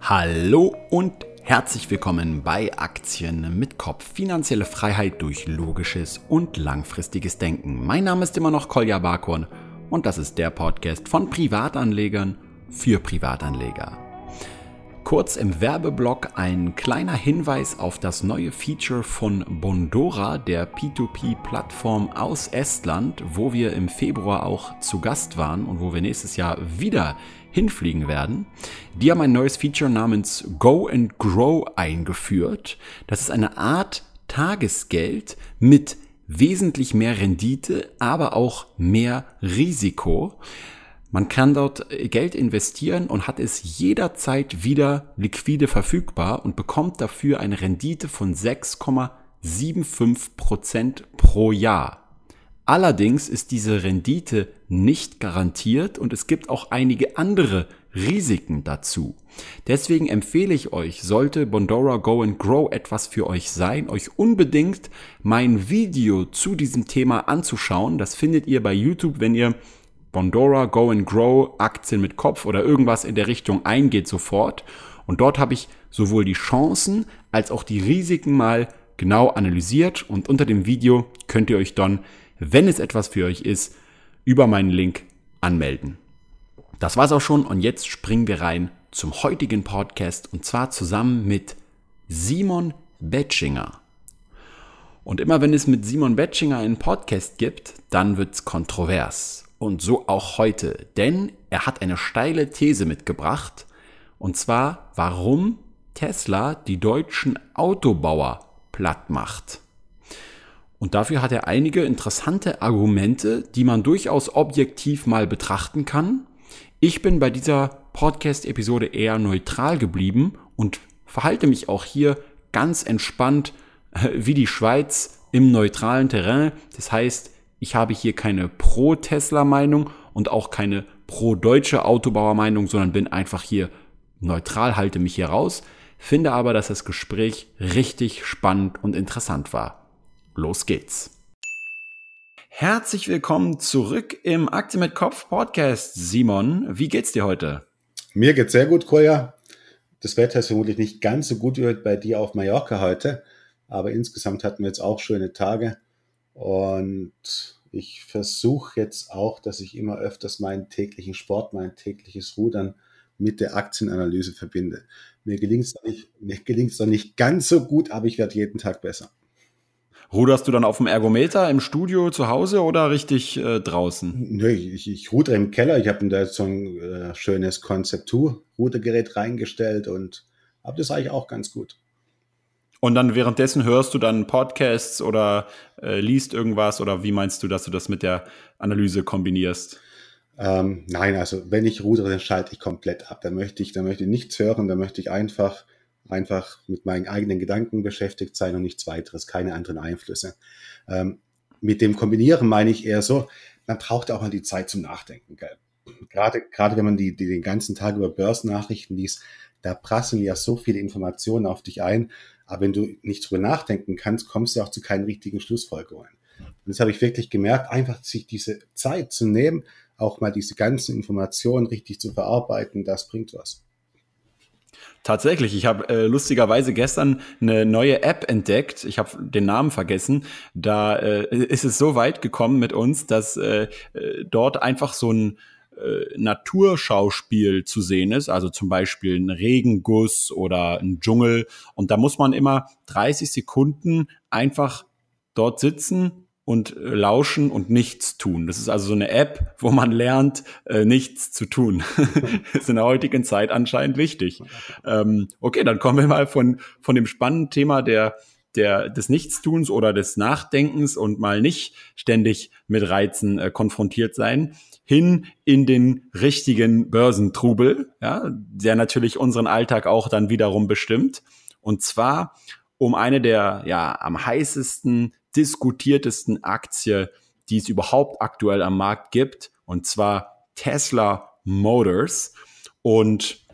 Hallo und herzlich willkommen bei Aktien mit Kopf. Finanzielle Freiheit durch logisches und langfristiges Denken. Mein Name ist immer noch Kolja Barkorn und das ist der Podcast von Privatanlegern für Privatanleger. Kurz im Werbeblock ein kleiner Hinweis auf das neue Feature von Bondora, der P2P-Plattform aus Estland, wo wir im Februar auch zu Gast waren und wo wir nächstes Jahr wieder hinfliegen werden. Die haben ein neues Feature namens Go and Grow eingeführt. Das ist eine Art Tagesgeld mit wesentlich mehr Rendite, aber auch mehr Risiko. Man kann dort Geld investieren und hat es jederzeit wieder liquide verfügbar und bekommt dafür eine Rendite von 6,75 Prozent pro Jahr. Allerdings ist diese Rendite nicht garantiert und es gibt auch einige andere Risiken dazu. Deswegen empfehle ich euch, sollte Bondora Go and Grow etwas für euch sein, euch unbedingt mein Video zu diesem Thema anzuschauen. Das findet ihr bei YouTube, wenn ihr Bondora Go and Grow Aktien mit Kopf oder irgendwas in der Richtung eingeht sofort. Und dort habe ich sowohl die Chancen als auch die Risiken mal genau analysiert und unter dem Video könnt ihr euch dann wenn es etwas für euch ist, über meinen Link anmelden. Das war's auch schon und jetzt springen wir rein zum heutigen Podcast und zwar zusammen mit Simon Betschinger. Und immer wenn es mit Simon Betschinger einen Podcast gibt, dann wird's kontrovers. Und so auch heute, denn er hat eine steile These mitgebracht, und zwar, warum Tesla die deutschen Autobauer platt macht. Und dafür hat er einige interessante Argumente, die man durchaus objektiv mal betrachten kann. Ich bin bei dieser Podcast-Episode eher neutral geblieben und verhalte mich auch hier ganz entspannt äh, wie die Schweiz im neutralen Terrain. Das heißt, ich habe hier keine Pro-Tesla-Meinung und auch keine pro-deutsche Autobauer-Meinung, sondern bin einfach hier neutral, halte mich hier raus, finde aber, dass das Gespräch richtig spannend und interessant war. Los geht's. Herzlich willkommen zurück im Aktien mit Kopf Podcast. Simon, wie geht's dir heute? Mir geht's sehr gut, Koya. Das Wetter ist vermutlich nicht ganz so gut wie bei dir auf Mallorca heute, aber insgesamt hatten wir jetzt auch schöne Tage und ich versuche jetzt auch, dass ich immer öfters meinen täglichen Sport, mein tägliches Rudern mit der Aktienanalyse verbinde. Mir gelingt es nicht, noch nicht ganz so gut, aber ich werde jeden Tag besser. Ruderst du dann auf dem Ergometer im Studio zu Hause oder richtig äh, draußen? Nee, ich, ich rudere im Keller. Ich habe da so ein äh, schönes Konzeptur-Rudergerät reingestellt und habe das eigentlich auch ganz gut. Und dann währenddessen hörst du dann Podcasts oder äh, liest irgendwas oder wie meinst du, dass du das mit der Analyse kombinierst? Ähm, nein, also wenn ich rudere, dann schalte ich komplett ab. Da möchte ich, da möchte ich nichts hören, da möchte ich einfach einfach mit meinen eigenen Gedanken beschäftigt sein und nichts weiteres, keine anderen Einflüsse. Ähm, mit dem Kombinieren meine ich eher so, man braucht auch mal die Zeit zum Nachdenken. Gell? Gerade, gerade wenn man die, die den ganzen Tag über Börsennachrichten liest, da prasseln ja so viele Informationen auf dich ein. Aber wenn du nicht drüber nachdenken kannst, kommst du auch zu keinen richtigen Schlussfolgerungen. Und das habe ich wirklich gemerkt, einfach sich diese Zeit zu nehmen, auch mal diese ganzen Informationen richtig zu verarbeiten, das bringt was. Tatsächlich, ich habe äh, lustigerweise gestern eine neue App entdeckt. Ich habe den Namen vergessen. Da äh, ist es so weit gekommen mit uns, dass äh, äh, dort einfach so ein äh, Naturschauspiel zu sehen ist, also zum Beispiel ein Regenguss oder ein Dschungel. Und da muss man immer 30 Sekunden einfach dort sitzen und äh, lauschen und nichts tun. Das ist also so eine App, wo man lernt, äh, nichts zu tun. ist in der heutigen Zeit anscheinend wichtig. Ähm, okay, dann kommen wir mal von, von dem spannenden Thema der, der, des Nichtstuns oder des Nachdenkens und mal nicht ständig mit Reizen äh, konfrontiert sein, hin in den richtigen Börsentrubel, ja, der natürlich unseren Alltag auch dann wiederum bestimmt. Und zwar um eine der ja am heißesten diskutiertesten Aktie, die es überhaupt aktuell am Markt gibt, und zwar Tesla Motors. Und,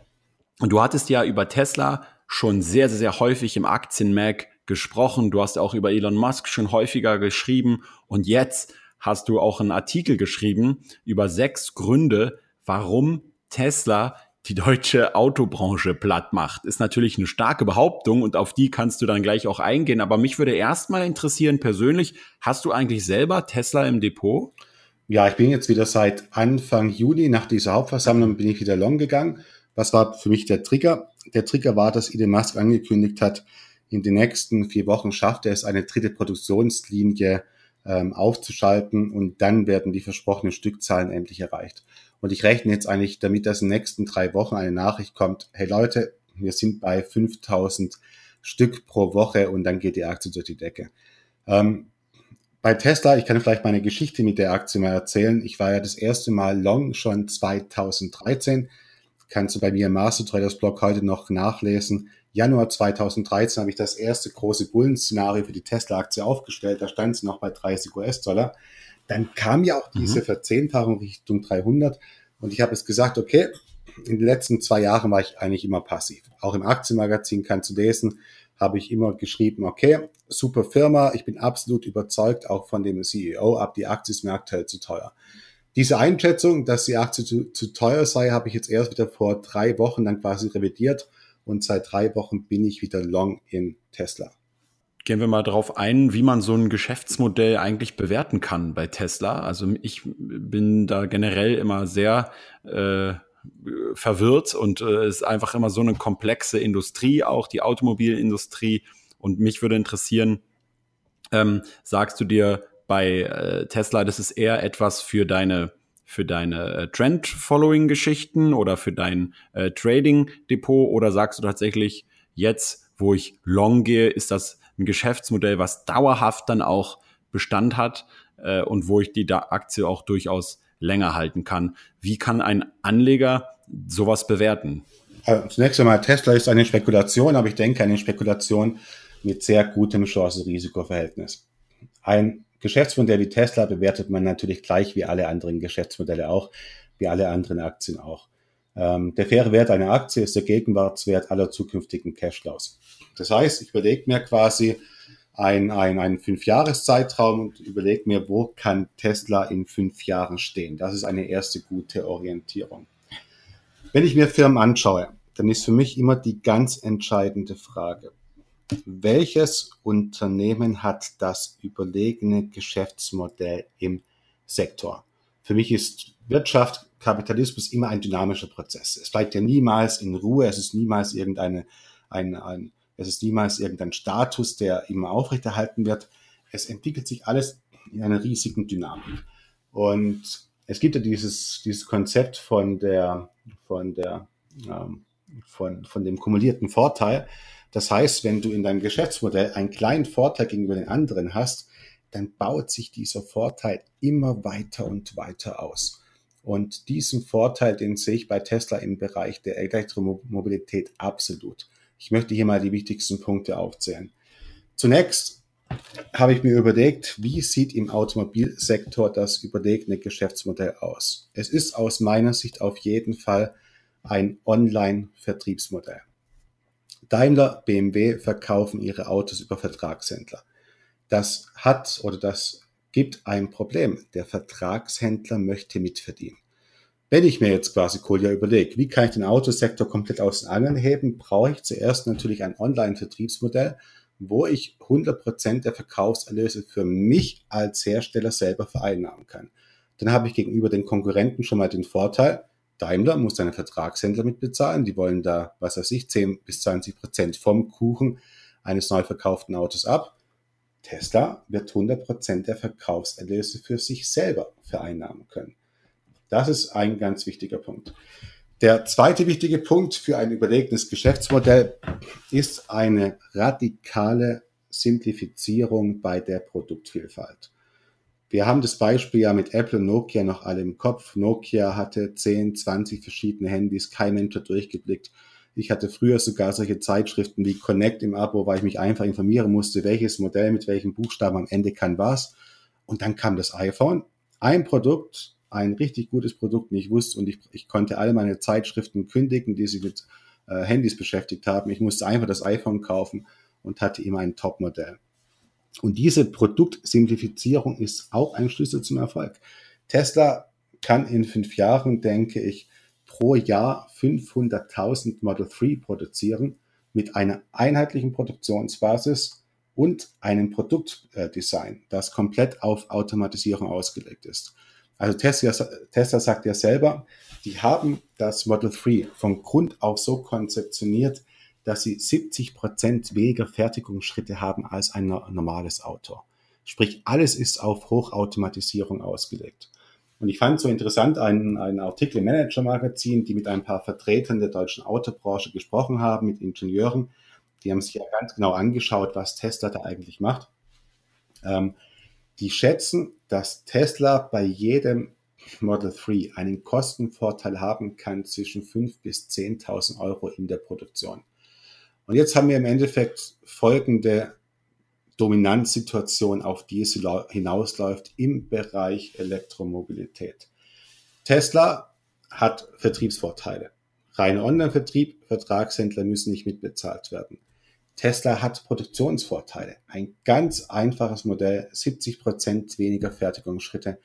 du hattest ja über Tesla schon sehr, sehr, sehr häufig im Aktienmag gesprochen. Du hast auch über Elon Musk schon häufiger geschrieben. Und jetzt hast du auch einen Artikel geschrieben über sechs Gründe, warum Tesla die deutsche Autobranche platt macht. Ist natürlich eine starke Behauptung und auf die kannst du dann gleich auch eingehen. Aber mich würde erstmal interessieren, persönlich, hast du eigentlich selber Tesla im Depot? Ja, ich bin jetzt wieder seit Anfang Juni nach dieser Hauptversammlung bin ich wieder long gegangen. Was war für mich der Trigger? Der Trigger war, dass Elon Musk angekündigt hat, in den nächsten vier Wochen schafft er es, eine dritte Produktionslinie ähm, aufzuschalten und dann werden die versprochenen Stückzahlen endlich erreicht. Und ich rechne jetzt eigentlich damit, dass in den nächsten drei Wochen eine Nachricht kommt, hey Leute, wir sind bei 5000 Stück pro Woche und dann geht die Aktie durch die Decke. Ähm, bei Tesla, ich kann vielleicht meine Geschichte mit der Aktie mal erzählen. Ich war ja das erste Mal long schon 2013. Kannst du bei mir im Master Traders Blog heute noch nachlesen. Januar 2013 habe ich das erste große Bullen-Szenario für die Tesla-Aktie aufgestellt. Da stand sie noch bei 30 US-Dollar. Dann kam ja auch mhm. diese Verzehnfachung Richtung 300 und ich habe es gesagt, okay, in den letzten zwei Jahren war ich eigentlich immer passiv. Auch im Aktienmagazin kannst du lesen, habe ich immer geschrieben, okay, super Firma, ich bin absolut überzeugt auch von dem CEO, ab die Aktie ist mir aktuell zu teuer. Diese Einschätzung, dass die Aktie zu, zu teuer sei, habe ich jetzt erst wieder vor drei Wochen dann quasi revidiert und seit drei Wochen bin ich wieder long in Tesla. Gehen wir mal darauf ein, wie man so ein Geschäftsmodell eigentlich bewerten kann bei Tesla. Also ich bin da generell immer sehr äh, verwirrt und äh, es ist einfach immer so eine komplexe Industrie, auch die Automobilindustrie. Und mich würde interessieren, ähm, sagst du dir bei äh, Tesla, das ist eher etwas für deine für deine äh, Trend-Following-Geschichten oder für dein äh, Trading-Depot oder sagst du tatsächlich jetzt, wo ich long gehe, ist das ein Geschäftsmodell, was dauerhaft dann auch Bestand hat äh, und wo ich die Aktie auch durchaus länger halten kann. Wie kann ein Anleger sowas bewerten? Also zunächst einmal, Tesla ist eine Spekulation, aber ich denke eine Spekulation mit sehr gutem Chance-Risiko-Verhältnis. Ein Geschäftsmodell wie Tesla bewertet man natürlich gleich wie alle anderen Geschäftsmodelle auch, wie alle anderen Aktien auch. Ähm, der faire Wert einer Aktie ist der Gegenwartswert aller zukünftigen Cashflows. Das heißt, ich überlege mir quasi ein, ein, einen Fünfjahreszeitraum und überlege mir, wo kann Tesla in fünf Jahren stehen. Das ist eine erste gute Orientierung. Wenn ich mir Firmen anschaue, dann ist für mich immer die ganz entscheidende Frage, welches Unternehmen hat das überlegene Geschäftsmodell im Sektor? Für mich ist Wirtschaft, Kapitalismus immer ein dynamischer Prozess. Es bleibt ja niemals in Ruhe, es ist niemals irgendeine, ein, ein, es ist niemals irgendein Status, der immer aufrechterhalten wird. Es entwickelt sich alles in einer riesigen Dynamik. Und es gibt ja dieses, dieses Konzept von der, von der, ähm, von, von dem kumulierten Vorteil. Das heißt, wenn du in deinem Geschäftsmodell einen kleinen Vorteil gegenüber den anderen hast, dann baut sich dieser Vorteil immer weiter und weiter aus. Und diesen Vorteil, den sehe ich bei Tesla im Bereich der Elektromobilität absolut. Ich möchte hier mal die wichtigsten Punkte aufzählen. Zunächst habe ich mir überlegt, wie sieht im Automobilsektor das überlegene Geschäftsmodell aus? Es ist aus meiner Sicht auf jeden Fall ein Online-Vertriebsmodell. Daimler, BMW verkaufen ihre Autos über Vertragshändler. Das hat oder das gibt ein Problem. Der Vertragshändler möchte mitverdienen. Wenn ich mir jetzt quasi Kolja überlege, wie kann ich den Autosektor komplett aus den Angeln heben, brauche ich zuerst natürlich ein Online-Vertriebsmodell, wo ich 100% der Verkaufserlöse für mich als Hersteller selber vereinnahmen kann. Dann habe ich gegenüber den Konkurrenten schon mal den Vorteil, Daimler muss seine Vertragshändler mitbezahlen, die wollen da, was weiß ich, 10 bis 20% vom Kuchen eines neu verkauften Autos ab. Tesla wird 100% der Verkaufserlöse für sich selber vereinnahmen können. Das ist ein ganz wichtiger Punkt. Der zweite wichtige Punkt für ein überlegtes Geschäftsmodell ist eine radikale Simplifizierung bei der Produktvielfalt. Wir haben das Beispiel ja mit Apple und Nokia noch alle im Kopf. Nokia hatte 10, 20 verschiedene Handys, kein Mensch hat durchgeblickt. Ich hatte früher sogar solche Zeitschriften wie Connect im Abo, weil ich mich einfach informieren musste, welches Modell mit welchem Buchstaben am Ende kann was. Und dann kam das iPhone. Ein Produkt, ein richtig gutes Produkt, und ich wusste und ich, ich konnte alle meine Zeitschriften kündigen, die sich mit äh, Handys beschäftigt haben. Ich musste einfach das iPhone kaufen und hatte immer ein Top-Modell. Und diese Produktsimplifizierung ist auch ein Schlüssel zum Erfolg. Tesla kann in fünf Jahren, denke ich, pro Jahr 500.000 Model 3 produzieren mit einer einheitlichen Produktionsbasis und einem Produktdesign, das komplett auf Automatisierung ausgelegt ist. Also Tesla, Tesla sagt ja selber, die haben das Model 3 von Grund auf so konzeptioniert, dass sie 70 Prozent weniger Fertigungsschritte haben als ein normales Auto. Sprich, alles ist auf Hochautomatisierung ausgelegt. Und ich fand so interessant einen, einen Artikel im Manager Magazin, die mit ein paar Vertretern der deutschen Autobranche gesprochen haben, mit Ingenieuren. Die haben sich ja ganz genau angeschaut, was Tesla da eigentlich macht. Ähm, die schätzen, dass Tesla bei jedem Model 3 einen Kostenvorteil haben kann zwischen 5.000 bis 10.000 Euro in der Produktion. Und jetzt haben wir im Endeffekt folgende Dominanzsituation, auf die es hinausläuft im Bereich Elektromobilität. Tesla hat Vertriebsvorteile. Reiner Online-Vertrieb, Vertragshändler müssen nicht mitbezahlt werden. Tesla hat Produktionsvorteile. Ein ganz einfaches Modell, 70 Prozent weniger Fertigungsschritte,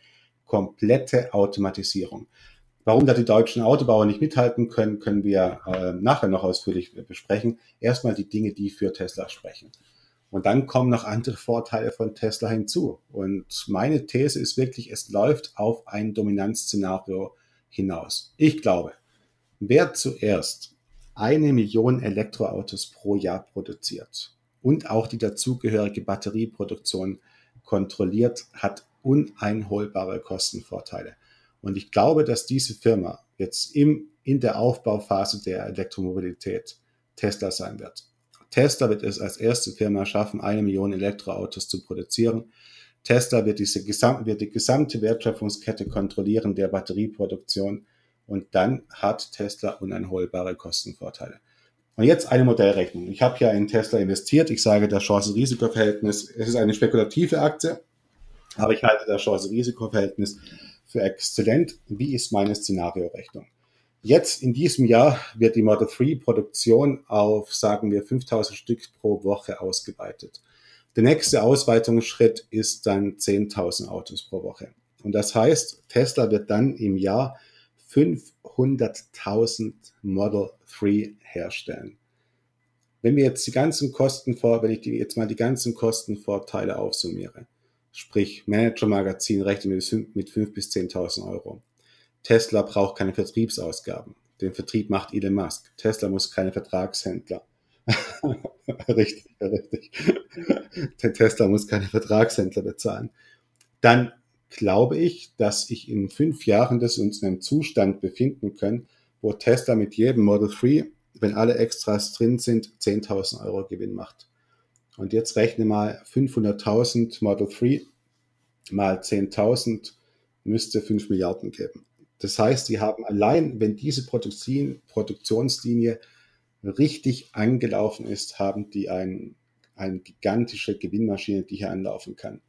komplette Automatisierung. Warum da die deutschen Autobauer nicht mithalten können, können wir äh, nachher noch ausführlich besprechen. Erstmal die Dinge, die für Tesla sprechen. Und dann kommen noch andere Vorteile von Tesla hinzu. Und meine These ist wirklich, es läuft auf ein Dominanzszenario hinaus. Ich glaube, wer zuerst eine Million Elektroautos pro Jahr produziert und auch die dazugehörige Batterieproduktion kontrolliert, hat uneinholbare Kostenvorteile. Und ich glaube, dass diese Firma jetzt im, in der Aufbauphase der Elektromobilität Tesla sein wird. Tesla wird es als erste Firma schaffen, eine Million Elektroautos zu produzieren. Tesla wird, diese wird die gesamte Wertschöpfungskette kontrollieren der Batterieproduktion und dann hat Tesla uneinholbare Kostenvorteile. Und jetzt eine Modellrechnung. Ich habe ja in Tesla investiert. Ich sage, das Chance-Risiko-Verhältnis, es ist eine spekulative Aktie, aber ich halte das Chance-Risiko-Verhältnis für exzellent. Wie ist meine Szenariorechnung? Jetzt in diesem Jahr wird die Model 3 Produktion auf, sagen wir, 5000 Stück pro Woche ausgeweitet. Der nächste Ausweitungsschritt ist dann 10.000 Autos pro Woche. Und das heißt, Tesla wird dann im Jahr 500.000 Model 3 herstellen. Wenn wir jetzt die ganzen Kosten vor, wenn ich die, jetzt mal die ganzen Kostenvorteile aufsummiere, sprich Manager Magazin rechnet mit 5.000 bis 10.000 Euro. Tesla braucht keine Vertriebsausgaben. Den Vertrieb macht Elon Musk. Tesla muss keine Vertragshändler. richtig, richtig. Tesla muss keine Vertragshändler bezahlen. Dann glaube ich, dass ich in fünf Jahren das uns in einem Zustand befinden können, wo Tesla mit jedem Model 3, wenn alle Extras drin sind, 10.000 Euro Gewinn macht. Und jetzt rechne mal 500.000 Model 3 mal 10.000 müsste 5 Milliarden geben. Das heißt, sie haben allein, wenn diese Produktion, Produktionslinie richtig angelaufen ist, haben die ein, eine gigantische Gewinnmaschine, die hier anlaufen kann.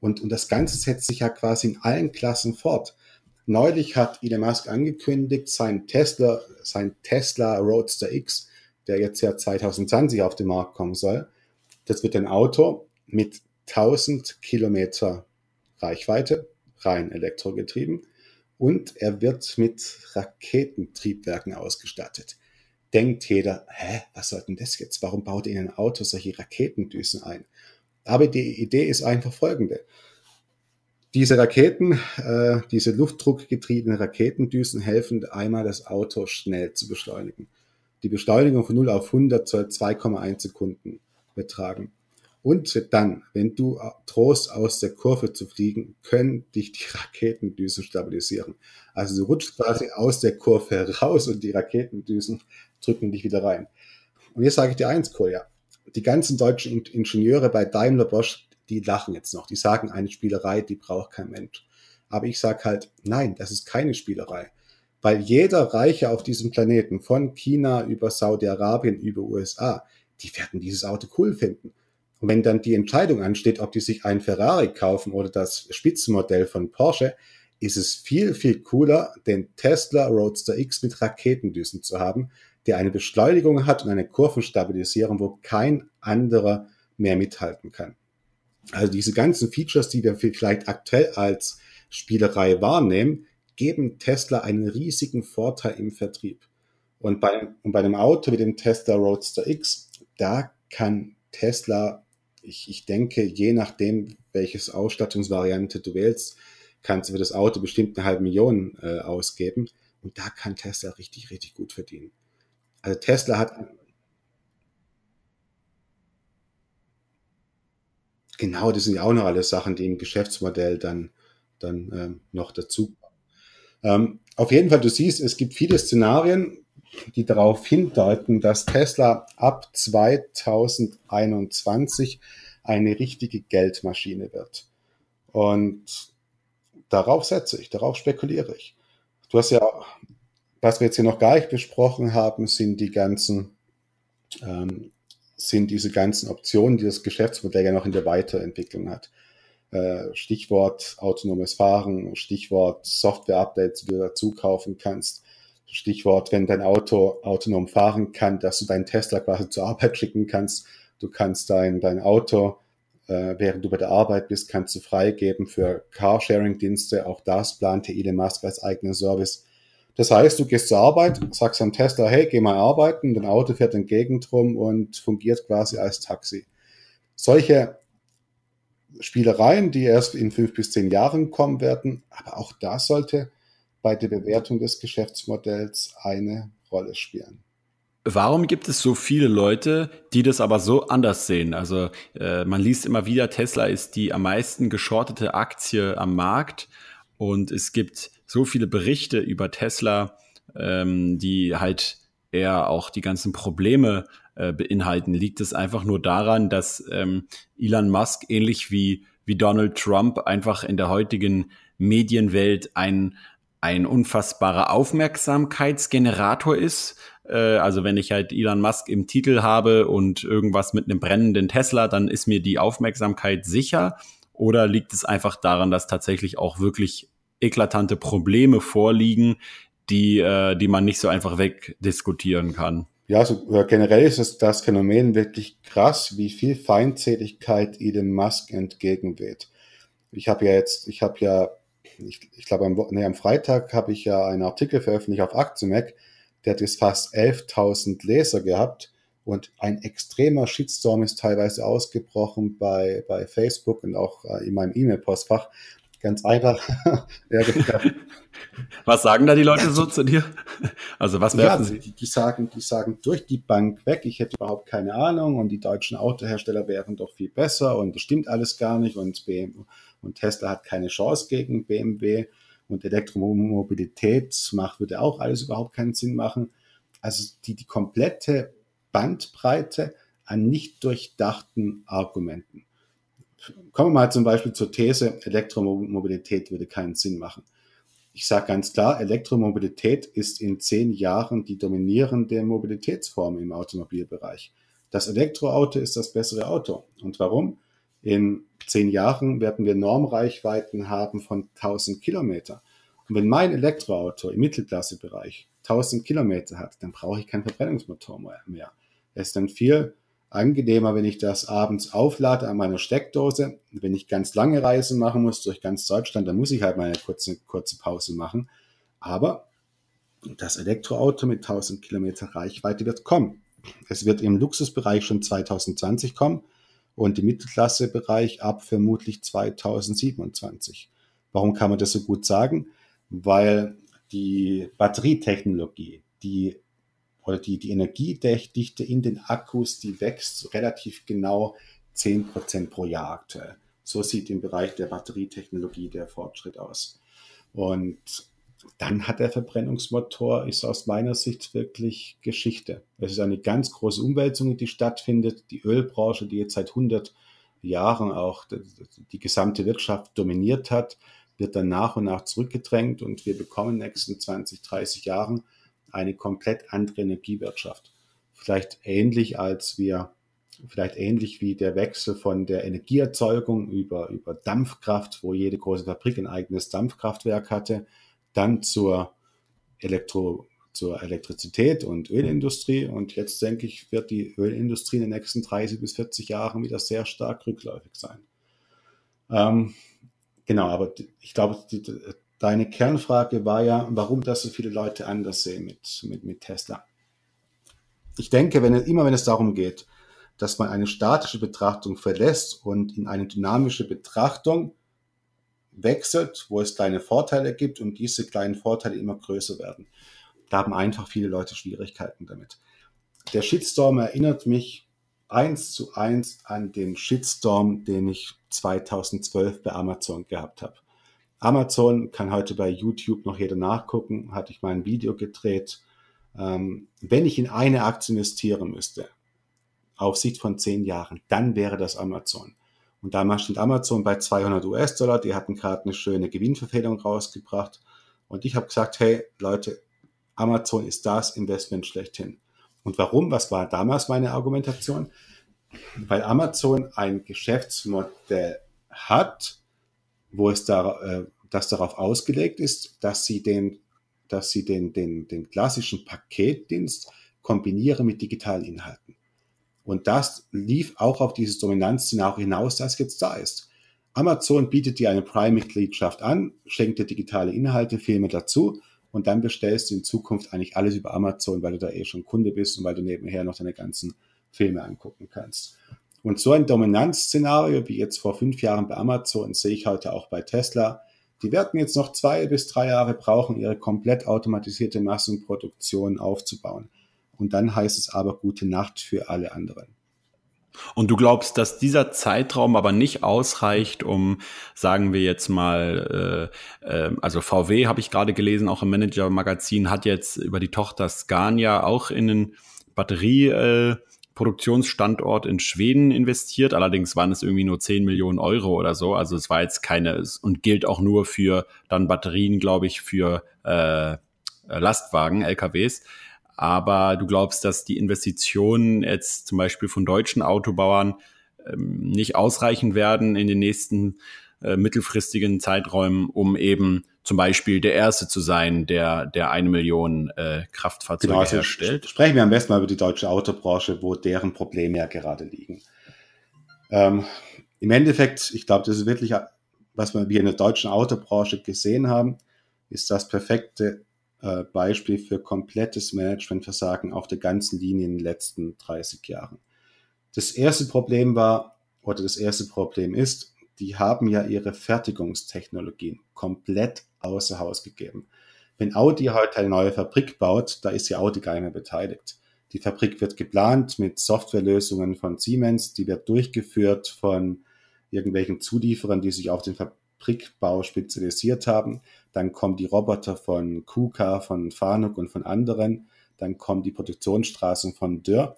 Und, und das Ganze setzt sich ja quasi in allen Klassen fort. Neulich hat Elon Musk angekündigt, sein Tesla, sein Tesla Roadster X, der jetzt ja 2020 auf den Markt kommen soll, das wird ein Auto mit 1000 Kilometer Reichweite, rein elektrogetrieben und er wird mit Raketentriebwerken ausgestattet. Denkt jeder, hä, was soll denn das jetzt? Warum baut ihr in ein Auto solche Raketendüsen ein? Aber die Idee ist einfach folgende. Diese Raketen, äh, diese luftdruckgetriebenen Raketendüsen helfen einmal das Auto schnell zu beschleunigen. Die Beschleunigung von 0 auf 100 soll 2,1 Sekunden betragen. Und dann, wenn du drohst, aus der Kurve zu fliegen, können dich die Raketendüsen stabilisieren. Also du rutschst quasi aus der Kurve raus und die Raketendüsen drücken dich wieder rein. Und jetzt sage ich dir eins, Kolja. Die ganzen deutschen Ingenieure bei Daimler Bosch, die lachen jetzt noch. Die sagen, eine Spielerei, die braucht kein Mensch. Aber ich sage halt, nein, das ist keine Spielerei. Weil jeder Reiche auf diesem Planeten, von China über Saudi-Arabien, über USA, die werden dieses Auto cool finden. Und wenn dann die Entscheidung ansteht, ob die sich einen Ferrari kaufen oder das Spitzenmodell von Porsche, ist es viel, viel cooler, den Tesla Roadster X mit Raketendüsen zu haben, der eine Beschleunigung hat und eine Kurvenstabilisierung, wo kein anderer mehr mithalten kann. Also diese ganzen Features, die wir vielleicht aktuell als Spielerei wahrnehmen, geben Tesla einen riesigen Vorteil im Vertrieb. Und bei, und bei einem Auto wie dem Tesla Roadster X, da kann Tesla, ich, ich denke, je nachdem, welches Ausstattungsvariante du wählst, kannst du für das Auto bestimmt eine halbe Million äh, ausgeben. Und da kann Tesla richtig, richtig gut verdienen. Also Tesla hat genau, das sind ja auch noch alles Sachen, die im Geschäftsmodell dann, dann ähm, noch dazu. Ähm, auf jeden Fall, du siehst, es gibt viele Szenarien, die darauf hindeuten, dass Tesla ab 2021 eine richtige Geldmaschine wird. Und darauf setze ich, darauf spekuliere ich. Du hast ja, was wir jetzt hier noch gar nicht besprochen haben, sind die ganzen, ähm, sind diese ganzen Optionen, die das Geschäftsmodell ja noch in der Weiterentwicklung hat. Äh, Stichwort autonomes Fahren, Stichwort Software-Updates, die du dazu kaufen kannst. Stichwort, wenn dein Auto autonom fahren kann, dass du deinen Tesla quasi zur Arbeit schicken kannst. Du kannst dein, dein Auto, äh, während du bei der Arbeit bist, kannst du freigeben für Carsharing-Dienste. Auch das plante Elon Musk als eigenen Service. Das heißt, du gehst zur Arbeit, sagst am Tesla, hey, geh mal arbeiten, dein Auto fährt in Gegend rum und fungiert quasi als Taxi. Solche Spielereien, die erst in fünf bis zehn Jahren kommen werden, aber auch da sollte bei der Bewertung des Geschäftsmodells eine Rolle spielen. Warum gibt es so viele Leute, die das aber so anders sehen? Also äh, man liest immer wieder, Tesla ist die am meisten geschortete Aktie am Markt und es gibt so viele Berichte über Tesla, ähm, die halt eher auch die ganzen Probleme äh, beinhalten. Liegt es einfach nur daran, dass ähm, Elon Musk ähnlich wie, wie Donald Trump einfach in der heutigen Medienwelt ein ein unfassbarer Aufmerksamkeitsgenerator ist. Äh, also wenn ich halt Elon Musk im Titel habe und irgendwas mit einem brennenden Tesla, dann ist mir die Aufmerksamkeit sicher. Oder liegt es einfach daran, dass tatsächlich auch wirklich eklatante Probleme vorliegen, die, äh, die man nicht so einfach wegdiskutieren kann? Ja, also äh, generell ist es das Phänomen wirklich krass, wie viel Feindseligkeit Elon Musk entgegenweht. Ich habe ja jetzt, ich habe ja ich, ich glaube, am, nee, am Freitag habe ich ja einen Artikel veröffentlicht auf Aktienmac, der hat jetzt fast 11.000 Leser gehabt und ein extremer Shitstorm ist teilweise ausgebrochen bei, bei Facebook und auch äh, in meinem E-Mail-Postfach. Ganz einfach. ja, was sagen da die Leute so zu dir? Also was werfen ja, sie? Die, die, sagen, die sagen durch die Bank weg, ich hätte überhaupt keine Ahnung und die deutschen Autohersteller wären doch viel besser und das stimmt alles gar nicht und BMW und Tesla hat keine Chance gegen BMW und Elektromobilität macht, würde auch alles überhaupt keinen Sinn machen. Also die, die komplette Bandbreite an nicht durchdachten Argumenten. Kommen wir mal zum Beispiel zur These, Elektromobilität würde keinen Sinn machen. Ich sage ganz klar, Elektromobilität ist in zehn Jahren die dominierende Mobilitätsform im Automobilbereich. Das Elektroauto ist das bessere Auto. Und warum? In zehn Jahren werden wir Normreichweiten haben von 1000 Kilometer. Und wenn mein Elektroauto im Mittelklassebereich 1000 Kilometer hat, dann brauche ich keinen Verbrennungsmotor mehr. Es ist dann viel angenehmer, wenn ich das abends auflade an meiner Steckdose. Wenn ich ganz lange Reisen machen muss durch ganz Deutschland, dann muss ich halt mal eine kurze, kurze Pause machen. Aber das Elektroauto mit 1000 Kilometer Reichweite wird kommen. Es wird im Luxusbereich schon 2020 kommen und im Mittelklassebereich ab vermutlich 2027. Warum kann man das so gut sagen? Weil die Batterietechnologie, die oder die, die Energiedichte in den Akkus, die wächst relativ genau 10% pro Jahr aktuell. So sieht im Bereich der Batterietechnologie der Fortschritt aus. Und dann hat der Verbrennungsmotor, ist aus meiner Sicht wirklich Geschichte. Es ist eine ganz große Umwälzung, die stattfindet. Die Ölbranche, die jetzt seit 100 Jahren auch die gesamte Wirtschaft dominiert hat, wird dann nach und nach zurückgedrängt und wir bekommen in den nächsten 20, 30 Jahren eine komplett andere Energiewirtschaft. Vielleicht ähnlich als wir, vielleicht ähnlich wie der Wechsel von der Energieerzeugung über, über Dampfkraft, wo jede große Fabrik ein eigenes Dampfkraftwerk hatte, dann zur Elektro, zur Elektrizität und Ölindustrie. Und jetzt denke ich, wird die Ölindustrie in den nächsten 30 bis 40 Jahren wieder sehr stark rückläufig sein. Ähm, genau, aber ich glaube, die, deine Kernfrage war ja, warum das so viele Leute anders sehen mit, mit, mit Tesla. Ich denke, wenn immer wenn es darum geht, dass man eine statische Betrachtung verlässt und in eine dynamische Betrachtung wechselt, wo es kleine Vorteile gibt und diese kleinen Vorteile immer größer werden. Da haben einfach viele Leute Schwierigkeiten damit. Der Shitstorm erinnert mich eins zu eins an den Shitstorm, den ich 2012 bei Amazon gehabt habe. Amazon kann heute bei YouTube noch jeder nachgucken, hatte ich mal ein Video gedreht. Ähm, wenn ich in eine Aktie investieren müsste, auf Sicht von zehn Jahren, dann wäre das Amazon. Und damals stand Amazon bei 200 US-Dollar, die hatten gerade eine schöne Gewinnverfehlung rausgebracht. Und ich habe gesagt, hey Leute, Amazon ist das Investment schlechthin. Und warum? Was war damals meine Argumentation? Weil Amazon ein Geschäftsmodell hat, wo es da, äh, das darauf ausgelegt ist, dass sie den, dass sie den, den, den klassischen Paketdienst kombinieren mit digitalen Inhalten. Und das lief auch auf dieses Dominanzszenario hinaus, das jetzt da ist. Amazon bietet dir eine Prime-Mitgliedschaft an, schenkt dir digitale Inhalte, Filme dazu und dann bestellst du in Zukunft eigentlich alles über Amazon, weil du da eh schon Kunde bist und weil du nebenher noch deine ganzen Filme angucken kannst. Und so ein Dominanzszenario wie jetzt vor fünf Jahren bei Amazon sehe ich heute auch bei Tesla. Die werden jetzt noch zwei bis drei Jahre brauchen, ihre komplett automatisierte Massenproduktion aufzubauen. Und dann heißt es aber gute Nacht für alle anderen. Und du glaubst, dass dieser Zeitraum aber nicht ausreicht, um, sagen wir jetzt mal, äh, äh, also VW habe ich gerade gelesen, auch im Manager-Magazin, hat jetzt über die Tochter Scania auch in einen Batterieproduktionsstandort äh, in Schweden investiert. Allerdings waren es irgendwie nur 10 Millionen Euro oder so. Also es war jetzt keine und gilt auch nur für dann Batterien, glaube ich, für äh, Lastwagen, LKWs aber du glaubst, dass die Investitionen jetzt zum Beispiel von deutschen Autobauern ähm, nicht ausreichen werden in den nächsten äh, mittelfristigen Zeiträumen, um eben zum Beispiel der Erste zu sein, der, der eine Million äh, Kraftfahrzeuge genau, also herstellt. Sprechen wir am besten mal über die deutsche Autobranche, wo deren Probleme ja gerade liegen. Ähm, Im Endeffekt, ich glaube, das ist wirklich, was wir in der deutschen Autobranche gesehen haben, ist das perfekte äh, Beispiel für komplettes Managementversagen auf der ganzen Linie in den letzten 30 Jahren. Das erste Problem war, oder das erste Problem ist, die haben ja ihre Fertigungstechnologien komplett außer Haus gegeben. Wenn Audi heute eine neue Fabrik baut, da ist ja Audi gar nicht mehr beteiligt. Die Fabrik wird geplant mit Softwarelösungen von Siemens, die wird durchgeführt von irgendwelchen Zulieferern, die sich auf den Fabrikbau spezialisiert haben. Dann kommen die Roboter von KUKA, von Fanuc und von anderen. Dann kommen die Produktionsstraßen von Dürr.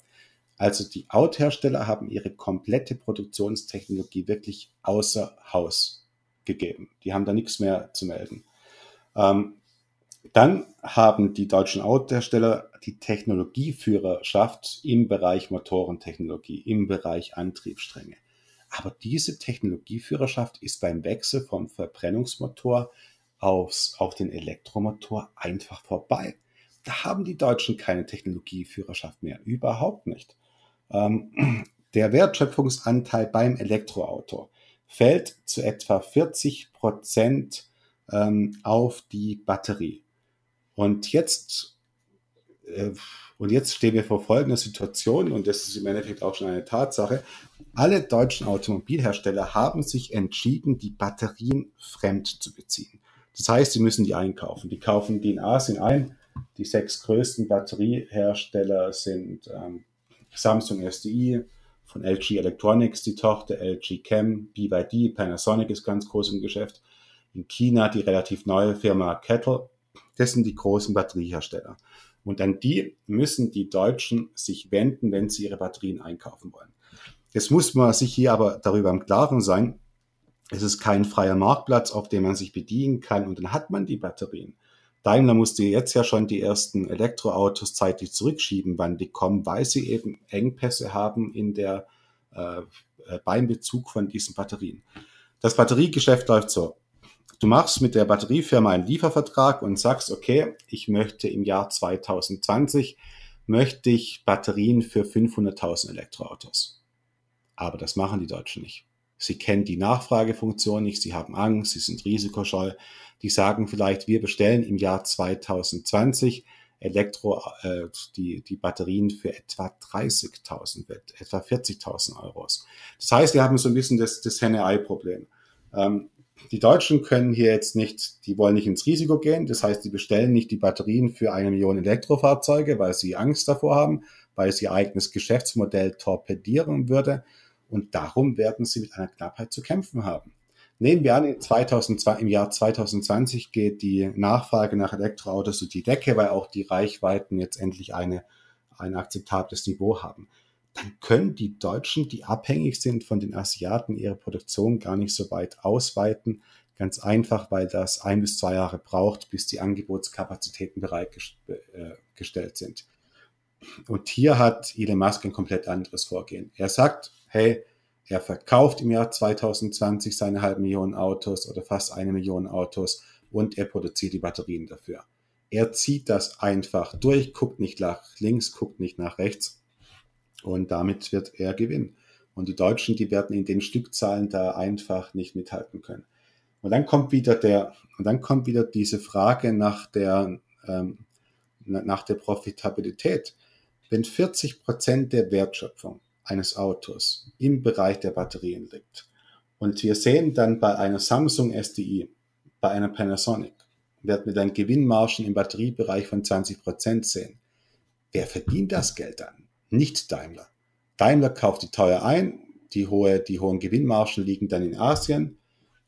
Also die Autohersteller haben ihre komplette Produktionstechnologie wirklich außer Haus gegeben. Die haben da nichts mehr zu melden. Ähm, dann haben die deutschen Autohersteller die Technologieführerschaft im Bereich Motorentechnologie, im Bereich Antriebsstränge. Aber diese Technologieführerschaft ist beim Wechsel vom Verbrennungsmotor aufs, auf den Elektromotor einfach vorbei. Da haben die Deutschen keine Technologieführerschaft mehr. Überhaupt nicht. Ähm, der Wertschöpfungsanteil beim Elektroauto fällt zu etwa 40 Prozent ähm, auf die Batterie. Und jetzt äh, und jetzt stehen wir vor folgender Situation, und das ist im Endeffekt auch schon eine Tatsache. Alle deutschen Automobilhersteller haben sich entschieden, die Batterien fremd zu beziehen. Das heißt, sie müssen die einkaufen. Die kaufen die in Asien ein. Die sechs größten Batteriehersteller sind ähm, Samsung SDI, von LG Electronics die Tochter, LG Chem, BYD, Panasonic ist ganz groß im Geschäft. In China die relativ neue Firma Kettle. Das sind die großen Batteriehersteller. Und an die müssen die Deutschen sich wenden, wenn sie ihre Batterien einkaufen wollen. Jetzt muss man sich hier aber darüber im Klaren sein, es ist kein freier Marktplatz, auf dem man sich bedienen kann und dann hat man die Batterien. Daimler musste jetzt ja schon die ersten Elektroautos zeitlich zurückschieben, wann die kommen, weil sie eben Engpässe haben in der äh, äh beim Bezug von diesen Batterien. Das Batteriegeschäft läuft so. Du machst mit der Batteriefirma einen Liefervertrag und sagst, okay, ich möchte im Jahr 2020 möchte ich Batterien für 500.000 Elektroautos. Aber das machen die Deutschen nicht. Sie kennen die Nachfragefunktion nicht, sie haben Angst, sie sind risikoscheu. Die sagen vielleicht, wir bestellen im Jahr 2020 Elektro, äh, die, die Batterien für etwa 30.000, etwa 40.000 Euros. Das heißt, wir haben so ein bisschen das, das Henne-Ei-Problem. Ähm, die Deutschen können hier jetzt nicht, die wollen nicht ins Risiko gehen. Das heißt, die bestellen nicht die Batterien für eine Million Elektrofahrzeuge, weil sie Angst davor haben, weil es ihr eigenes Geschäftsmodell torpedieren würde. Und darum werden sie mit einer Knappheit zu kämpfen haben. Nehmen wir an, 2002, im Jahr 2020 geht die Nachfrage nach Elektroautos durch die Decke, weil auch die Reichweiten jetzt endlich eine, ein akzeptables Niveau haben. Dann können die Deutschen, die abhängig sind von den Asiaten, ihre Produktion gar nicht so weit ausweiten. Ganz einfach, weil das ein bis zwei Jahre braucht, bis die Angebotskapazitäten bereitgestellt sind. Und hier hat Elon Musk ein komplett anderes Vorgehen. Er sagt, hey, er verkauft im Jahr 2020 seine halbe Million Autos oder fast eine Million Autos und er produziert die Batterien dafür. Er zieht das einfach durch, guckt nicht nach links, guckt nicht nach rechts und damit wird er gewinnen. Und die Deutschen, die werden in den Stückzahlen da einfach nicht mithalten können. Und dann kommt wieder der, und dann kommt wieder diese Frage nach der, ähm, nach der Profitabilität. Wenn 40 Prozent der Wertschöpfung eines Autos im Bereich der Batterien liegt. Und wir sehen dann bei einer Samsung SDI, bei einer Panasonic, werden wir dann Gewinnmargen im Batteriebereich von 20 Prozent sehen. Wer verdient das Geld dann? Nicht Daimler. Daimler kauft die teuer ein, die, hohe, die hohen Gewinnmargen liegen dann in Asien.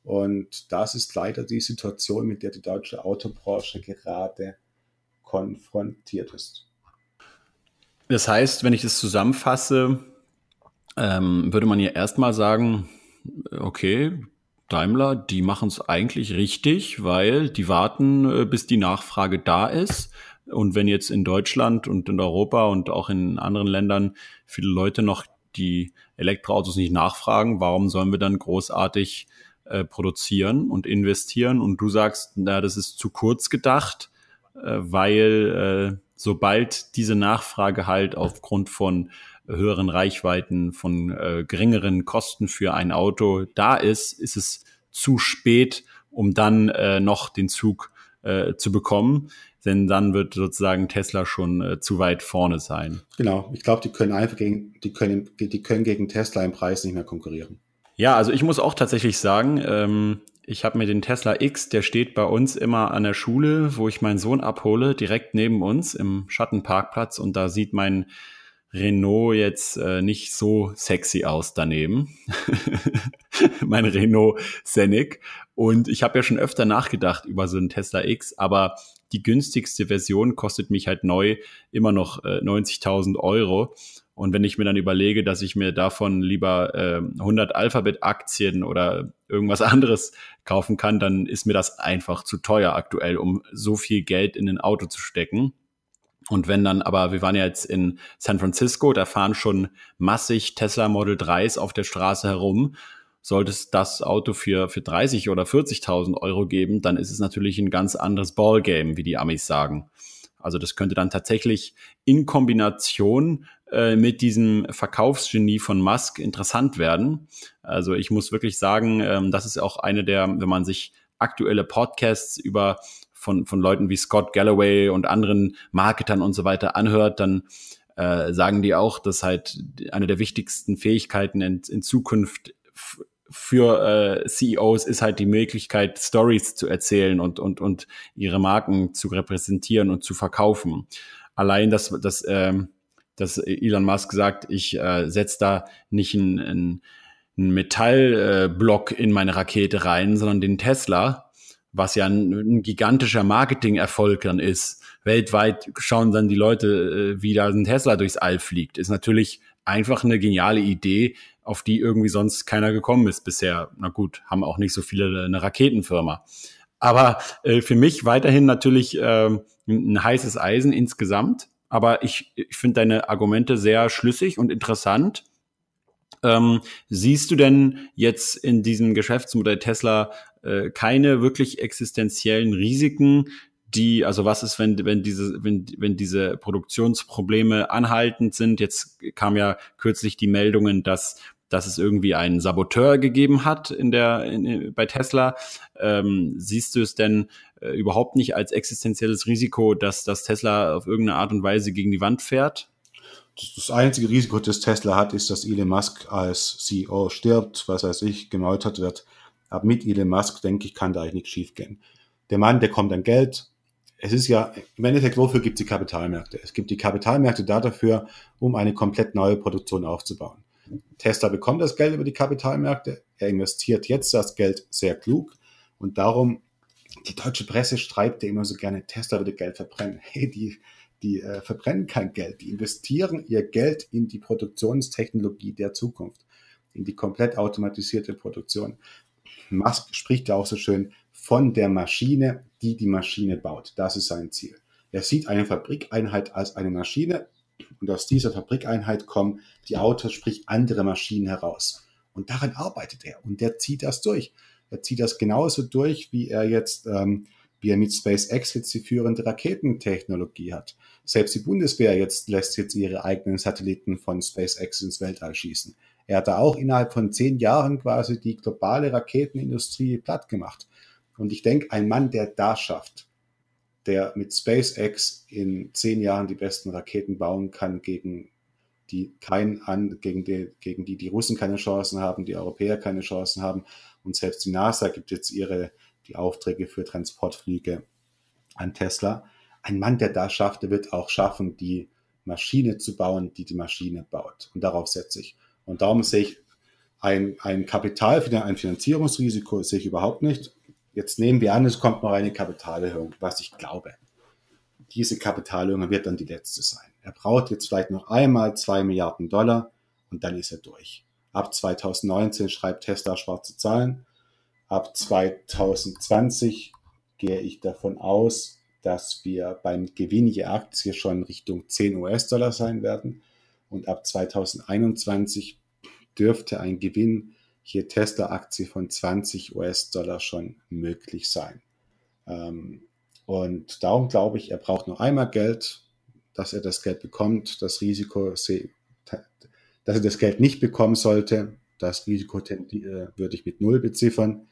Und das ist leider die Situation, mit der die deutsche Autobranche gerade konfrontiert ist. Das heißt, wenn ich das zusammenfasse, ähm, würde man ja erstmal sagen, okay, Daimler, die machen es eigentlich richtig, weil die warten, äh, bis die Nachfrage da ist. Und wenn jetzt in Deutschland und in Europa und auch in anderen Ländern viele Leute noch die Elektroautos nicht nachfragen, warum sollen wir dann großartig äh, produzieren und investieren? Und du sagst, na, das ist zu kurz gedacht, äh, weil äh, sobald diese Nachfrage halt aufgrund von höheren Reichweiten, von äh, geringeren Kosten für ein Auto da ist, ist es zu spät, um dann äh, noch den Zug äh, zu bekommen. Denn dann wird sozusagen Tesla schon äh, zu weit vorne sein. Genau, ich glaube, die können einfach gegen, die können, die können gegen Tesla im Preis nicht mehr konkurrieren. Ja, also ich muss auch tatsächlich sagen, ähm, ich habe mir den Tesla X, der steht bei uns immer an der Schule, wo ich meinen Sohn abhole, direkt neben uns im Schattenparkplatz und da sieht mein Renault jetzt äh, nicht so sexy aus daneben. mein Renault Scenic. Und ich habe ja schon öfter nachgedacht über so einen Tesla X, aber die günstigste Version kostet mich halt neu immer noch äh, 90.000 Euro. Und wenn ich mir dann überlege, dass ich mir davon lieber äh, 100 Alphabet-Aktien oder irgendwas anderes kaufen kann, dann ist mir das einfach zu teuer aktuell, um so viel Geld in ein Auto zu stecken. Und wenn dann, aber wir waren ja jetzt in San Francisco, da fahren schon massig Tesla Model 3s auf der Straße herum. Sollte es das Auto für, für 30 oder 40.000 Euro geben, dann ist es natürlich ein ganz anderes Ballgame, wie die Amis sagen. Also das könnte dann tatsächlich in Kombination äh, mit diesem Verkaufsgenie von Musk interessant werden. Also ich muss wirklich sagen, ähm, das ist auch eine der, wenn man sich aktuelle Podcasts über von, von Leuten wie Scott Galloway und anderen Marketern und so weiter anhört, dann äh, sagen die auch, dass halt eine der wichtigsten Fähigkeiten in, in Zukunft für äh, CEOs ist halt die Möglichkeit, Stories zu erzählen und, und, und ihre Marken zu repräsentieren und zu verkaufen. Allein, dass, dass, äh, dass Elon Musk sagt, ich äh, setze da nicht einen, einen Metallblock äh, in meine Rakete rein, sondern den Tesla, was ja ein, ein gigantischer Marketingerfolg dann ist. Weltweit schauen dann die Leute, äh, wie da ein Tesla durchs All fliegt. Ist natürlich einfach eine geniale Idee, auf die irgendwie sonst keiner gekommen ist bisher. Na gut, haben auch nicht so viele eine Raketenfirma. Aber äh, für mich weiterhin natürlich äh, ein heißes Eisen insgesamt. Aber ich, ich finde deine Argumente sehr schlüssig und interessant. Ähm, siehst du denn jetzt in diesem Geschäftsmodell Tesla äh, keine wirklich existenziellen Risiken, die, also was ist, wenn, wenn diese, wenn, wenn diese Produktionsprobleme anhaltend sind? Jetzt kam ja kürzlich die Meldungen, dass dass es irgendwie einen Saboteur gegeben hat in der in, bei Tesla. Ähm, siehst du es denn äh, überhaupt nicht als existenzielles Risiko, dass das Tesla auf irgendeine Art und Weise gegen die Wand fährt? Das einzige Risiko, das Tesla hat, ist, dass Elon Musk als CEO stirbt, was weiß ich, gemeutert wird. Aber mit Elon Musk, denke ich, kann da eigentlich nichts schiefgehen. Der Mann, der kommt an Geld. Es ist ja, im Endeffekt, wofür gibt es die Kapitalmärkte? Es gibt die Kapitalmärkte da dafür, um eine komplett neue Produktion aufzubauen. Tesla bekommt das Geld über die Kapitalmärkte. Er investiert jetzt das Geld sehr klug. Und darum, die deutsche Presse streibt ja immer so gerne, Tesla würde Geld verbrennen. Hey, die, die äh, verbrennen kein Geld. Die investieren ihr Geld in die Produktionstechnologie der Zukunft, in die komplett automatisierte Produktion. Musk spricht ja auch so schön von der Maschine, die die Maschine baut. Das ist sein Ziel. Er sieht eine Fabrikeinheit als eine Maschine und aus dieser Fabrikeinheit kommen die Autos, sprich andere Maschinen heraus. Und daran arbeitet er und der zieht das durch. Er zieht das genauso durch, wie er jetzt, ähm, wie er mit SpaceX jetzt die führende Raketentechnologie hat. Selbst die Bundeswehr jetzt lässt jetzt ihre eigenen Satelliten von SpaceX ins Weltall schießen. Er hat da auch innerhalb von zehn Jahren quasi die globale Raketenindustrie platt gemacht. Und ich denke, ein Mann, der da schafft, der mit SpaceX in zehn Jahren die besten Raketen bauen kann, gegen die kein an, gegen die, gegen die die Russen keine Chancen haben, die Europäer keine Chancen haben. Und selbst die NASA gibt jetzt ihre, die Aufträge für Transportflüge an Tesla. Ein Mann, der da schafft, der wird auch schaffen, die Maschine zu bauen, die die Maschine baut. Und darauf setze ich. Und darum sehe ich ein, ein Kapital, ein Finanzierungsrisiko sehe ich überhaupt nicht. Jetzt nehmen wir an, es kommt noch eine Kapitalerhöhung, was ich glaube. Diese Kapitalerhöhung wird dann die letzte sein. Er braucht jetzt vielleicht noch einmal zwei Milliarden Dollar und dann ist er durch. Ab 2019 schreibt Tesla schwarze Zahlen. Ab 2020 gehe ich davon aus, dass wir beim Gewinn je Aktie schon Richtung 10 US-Dollar sein werden. Und ab 2021 dürfte ein Gewinn hier Tesla-Aktie von 20 US-Dollar schon möglich sein. Ähm, und darum glaube ich, er braucht noch einmal Geld, dass er das Geld bekommt. Das Risiko, dass er das Geld nicht bekommen sollte, das Risiko würde ich mit Null beziffern.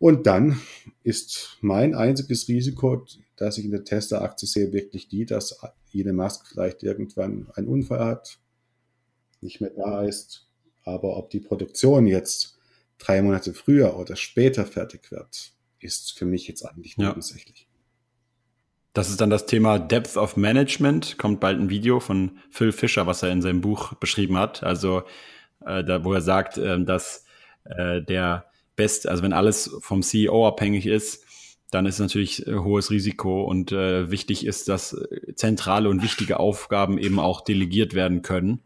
Und dann ist mein einziges Risiko, das ich in der Tesla-Aktie sehe, wirklich die, dass Elon Musk vielleicht irgendwann einen Unfall hat, nicht mehr da ist aber ob die Produktion jetzt drei Monate früher oder später fertig wird, ist für mich jetzt eigentlich ja. nebensächlich. Das ist dann das Thema Depth of Management. Kommt bald ein Video von Phil Fischer, was er in seinem Buch beschrieben hat. Also, äh, da, wo er sagt, äh, dass äh, der Best, also wenn alles vom CEO abhängig ist, dann ist natürlich äh, hohes Risiko und äh, wichtig ist, dass äh, zentrale und wichtige Aufgaben eben auch delegiert werden können.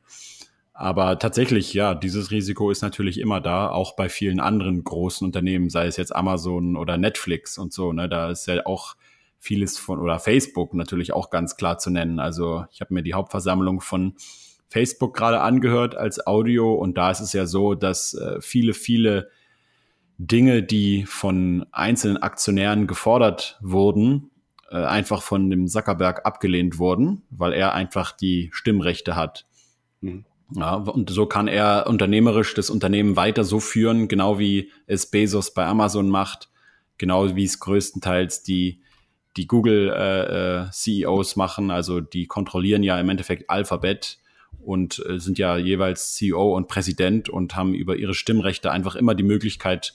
Aber tatsächlich, ja, dieses Risiko ist natürlich immer da, auch bei vielen anderen großen Unternehmen, sei es jetzt Amazon oder Netflix und so. Ne, da ist ja auch vieles von, oder Facebook natürlich auch ganz klar zu nennen. Also ich habe mir die Hauptversammlung von Facebook gerade angehört als Audio und da ist es ja so, dass äh, viele, viele Dinge, die von einzelnen Aktionären gefordert wurden, äh, einfach von dem Zuckerberg abgelehnt wurden, weil er einfach die Stimmrechte hat. Mhm. Ja, und so kann er unternehmerisch das Unternehmen weiter so führen, genau wie es Bezos bei Amazon macht, genau wie es größtenteils die, die Google äh, äh, CEOs machen. Also die kontrollieren ja im Endeffekt Alphabet und äh, sind ja jeweils CEO und Präsident und haben über ihre Stimmrechte einfach immer die Möglichkeit,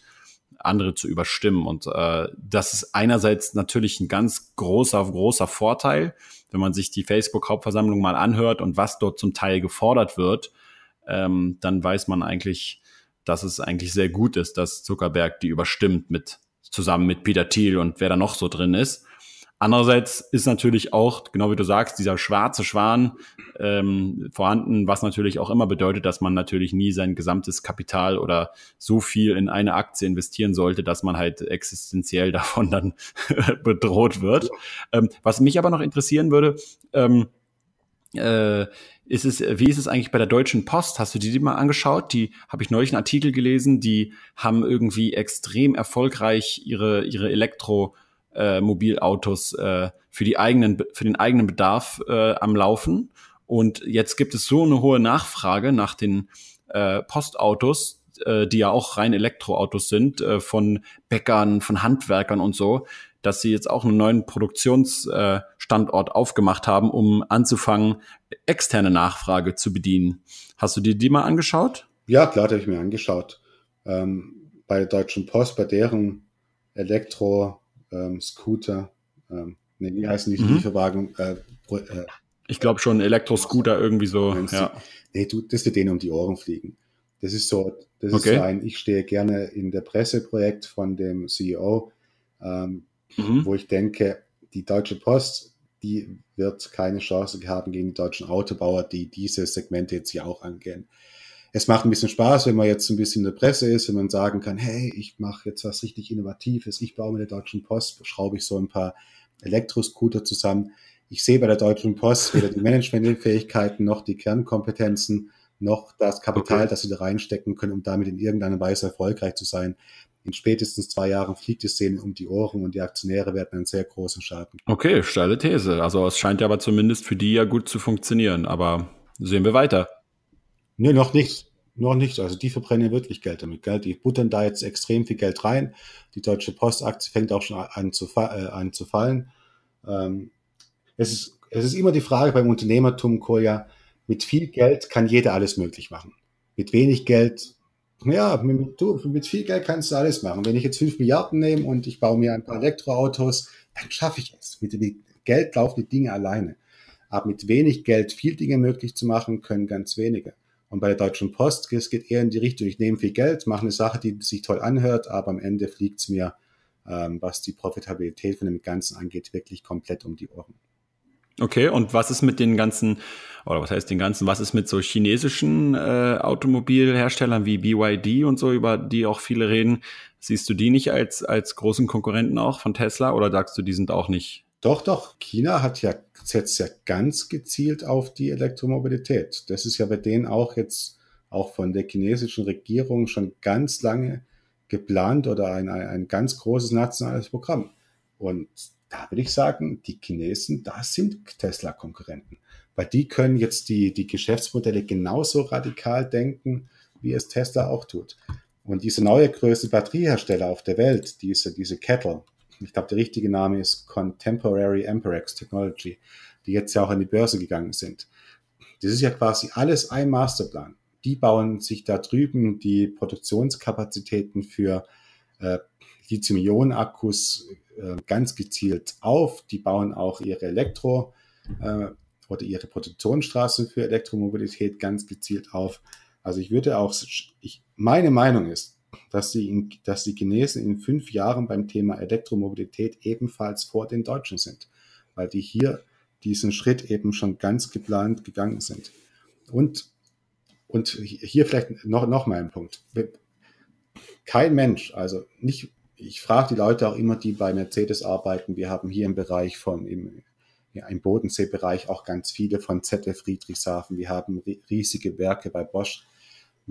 andere zu überstimmen. Und äh, das ist einerseits natürlich ein ganz großer, großer Vorteil, wenn man sich die Facebook-Hauptversammlung mal anhört und was dort zum Teil gefordert wird, ähm, dann weiß man eigentlich, dass es eigentlich sehr gut ist, dass Zuckerberg die überstimmt mit zusammen mit Peter Thiel und wer da noch so drin ist. Andererseits ist natürlich auch, genau wie du sagst, dieser schwarze Schwan ähm, vorhanden, was natürlich auch immer bedeutet, dass man natürlich nie sein gesamtes Kapital oder so viel in eine Aktie investieren sollte, dass man halt existenziell davon dann bedroht wird. Ähm, was mich aber noch interessieren würde, ähm, äh, ist es, wie ist es eigentlich bei der Deutschen Post? Hast du die, die mal angeschaut? Die habe ich neulich einen Artikel gelesen, die haben irgendwie extrem erfolgreich ihre, ihre Elektro- äh, Mobilautos äh, für die eigenen für den eigenen Bedarf äh, am Laufen und jetzt gibt es so eine hohe Nachfrage nach den äh, Postautos, äh, die ja auch rein Elektroautos sind, äh, von Bäckern, von Handwerkern und so, dass sie jetzt auch einen neuen Produktionsstandort aufgemacht haben, um anzufangen, externe Nachfrage zu bedienen. Hast du dir die mal angeschaut? Ja, klar, die habe ich mir angeschaut. Ähm, bei der Deutschen Post, bei deren Elektro-Scooter, ähm, ähm, nee, wie heißen die mhm. Lieferwagen? Äh, äh, ich glaube schon Elektroscooter irgendwie so. Ja. Nee, du, das wird denen um die Ohren fliegen. Das ist so, das okay. ist so ein, ich stehe gerne in der Presseprojekt von dem CEO, ähm, mhm. wo ich denke, die Deutsche Post, die wird keine Chance haben gegen die deutschen Autobauer, die diese Segmente jetzt hier auch angehen. Es macht ein bisschen Spaß, wenn man jetzt ein bisschen in der Presse ist, wenn man sagen kann, hey, ich mache jetzt was richtig Innovatives, ich baue mit der Deutschen Post, schraube ich so ein paar Elektroscooter zusammen. Ich sehe bei der Deutschen Post weder die Managementfähigkeiten noch die Kernkompetenzen noch das Kapital, okay. das sie da reinstecken können, um damit in irgendeiner Weise erfolgreich zu sein. In spätestens zwei Jahren fliegt es denen um die Ohren und die Aktionäre werden einen sehr großen Schaden. Okay, steile These. Also es scheint ja aber zumindest für die ja gut zu funktionieren. Aber sehen wir weiter. Nee, noch nicht. Noch nicht. Also die verbrennen wirklich Geld damit. Geld. Die buttern da jetzt extrem viel Geld rein. Die Deutsche Postaktie fängt auch schon an zu, äh, an zu fallen. Ähm, es, ist, es ist immer die Frage beim Unternehmertum, Kolja, mit viel Geld kann jeder alles möglich machen. Mit wenig Geld, ja, mit, du, mit viel Geld kannst du alles machen. Wenn ich jetzt fünf Milliarden nehme und ich baue mir ein paar Elektroautos, dann schaffe ich es. Mit, mit Geld laufen die Dinge alleine. Aber mit wenig Geld viel Dinge möglich zu machen, können ganz wenige. Und bei der Deutschen Post, es geht eher in die Richtung, ich nehme viel Geld, mache eine Sache, die sich toll anhört, aber am Ende fliegt es mir, ähm, was die Profitabilität von dem Ganzen angeht, wirklich komplett um die Ohren. Okay, und was ist mit den ganzen, oder was heißt den ganzen, was ist mit so chinesischen äh, Automobilherstellern wie BYD und so, über die auch viele reden? Siehst du die nicht als, als großen Konkurrenten auch von Tesla oder sagst du, die sind auch nicht? Doch, doch. China hat ja, setzt ja ganz gezielt auf die Elektromobilität. Das ist ja bei denen auch jetzt, auch von der chinesischen Regierung schon ganz lange geplant oder ein, ein, ein ganz großes nationales Programm. Und da würde ich sagen, die Chinesen, da sind Tesla-Konkurrenten. Weil die können jetzt die, die Geschäftsmodelle genauso radikal denken, wie es Tesla auch tut. Und diese neue größte Batteriehersteller auf der Welt, diese, diese Kettle, ich glaube, der richtige Name ist Contemporary Amperex Technology, die jetzt ja auch an die Börse gegangen sind. Das ist ja quasi alles ein Masterplan. Die bauen sich da drüben die Produktionskapazitäten für äh, Lithium-Ionen-Akkus äh, ganz gezielt auf. Die bauen auch ihre Elektro- äh, oder ihre Produktionsstraßen für Elektromobilität ganz gezielt auf. Also ich würde auch, ich, meine Meinung ist, dass die, in, dass die Chinesen in fünf Jahren beim Thema Elektromobilität ebenfalls vor den Deutschen sind, weil die hier diesen Schritt eben schon ganz geplant gegangen sind. Und, und hier vielleicht noch, noch mal ein Punkt. Kein Mensch, also nicht ich frage die Leute auch immer, die bei Mercedes arbeiten. Wir haben hier im Bereich von, im, ja, im Bodenseebereich auch ganz viele von ZF Friedrichshafen. Wir haben riesige Werke bei Bosch.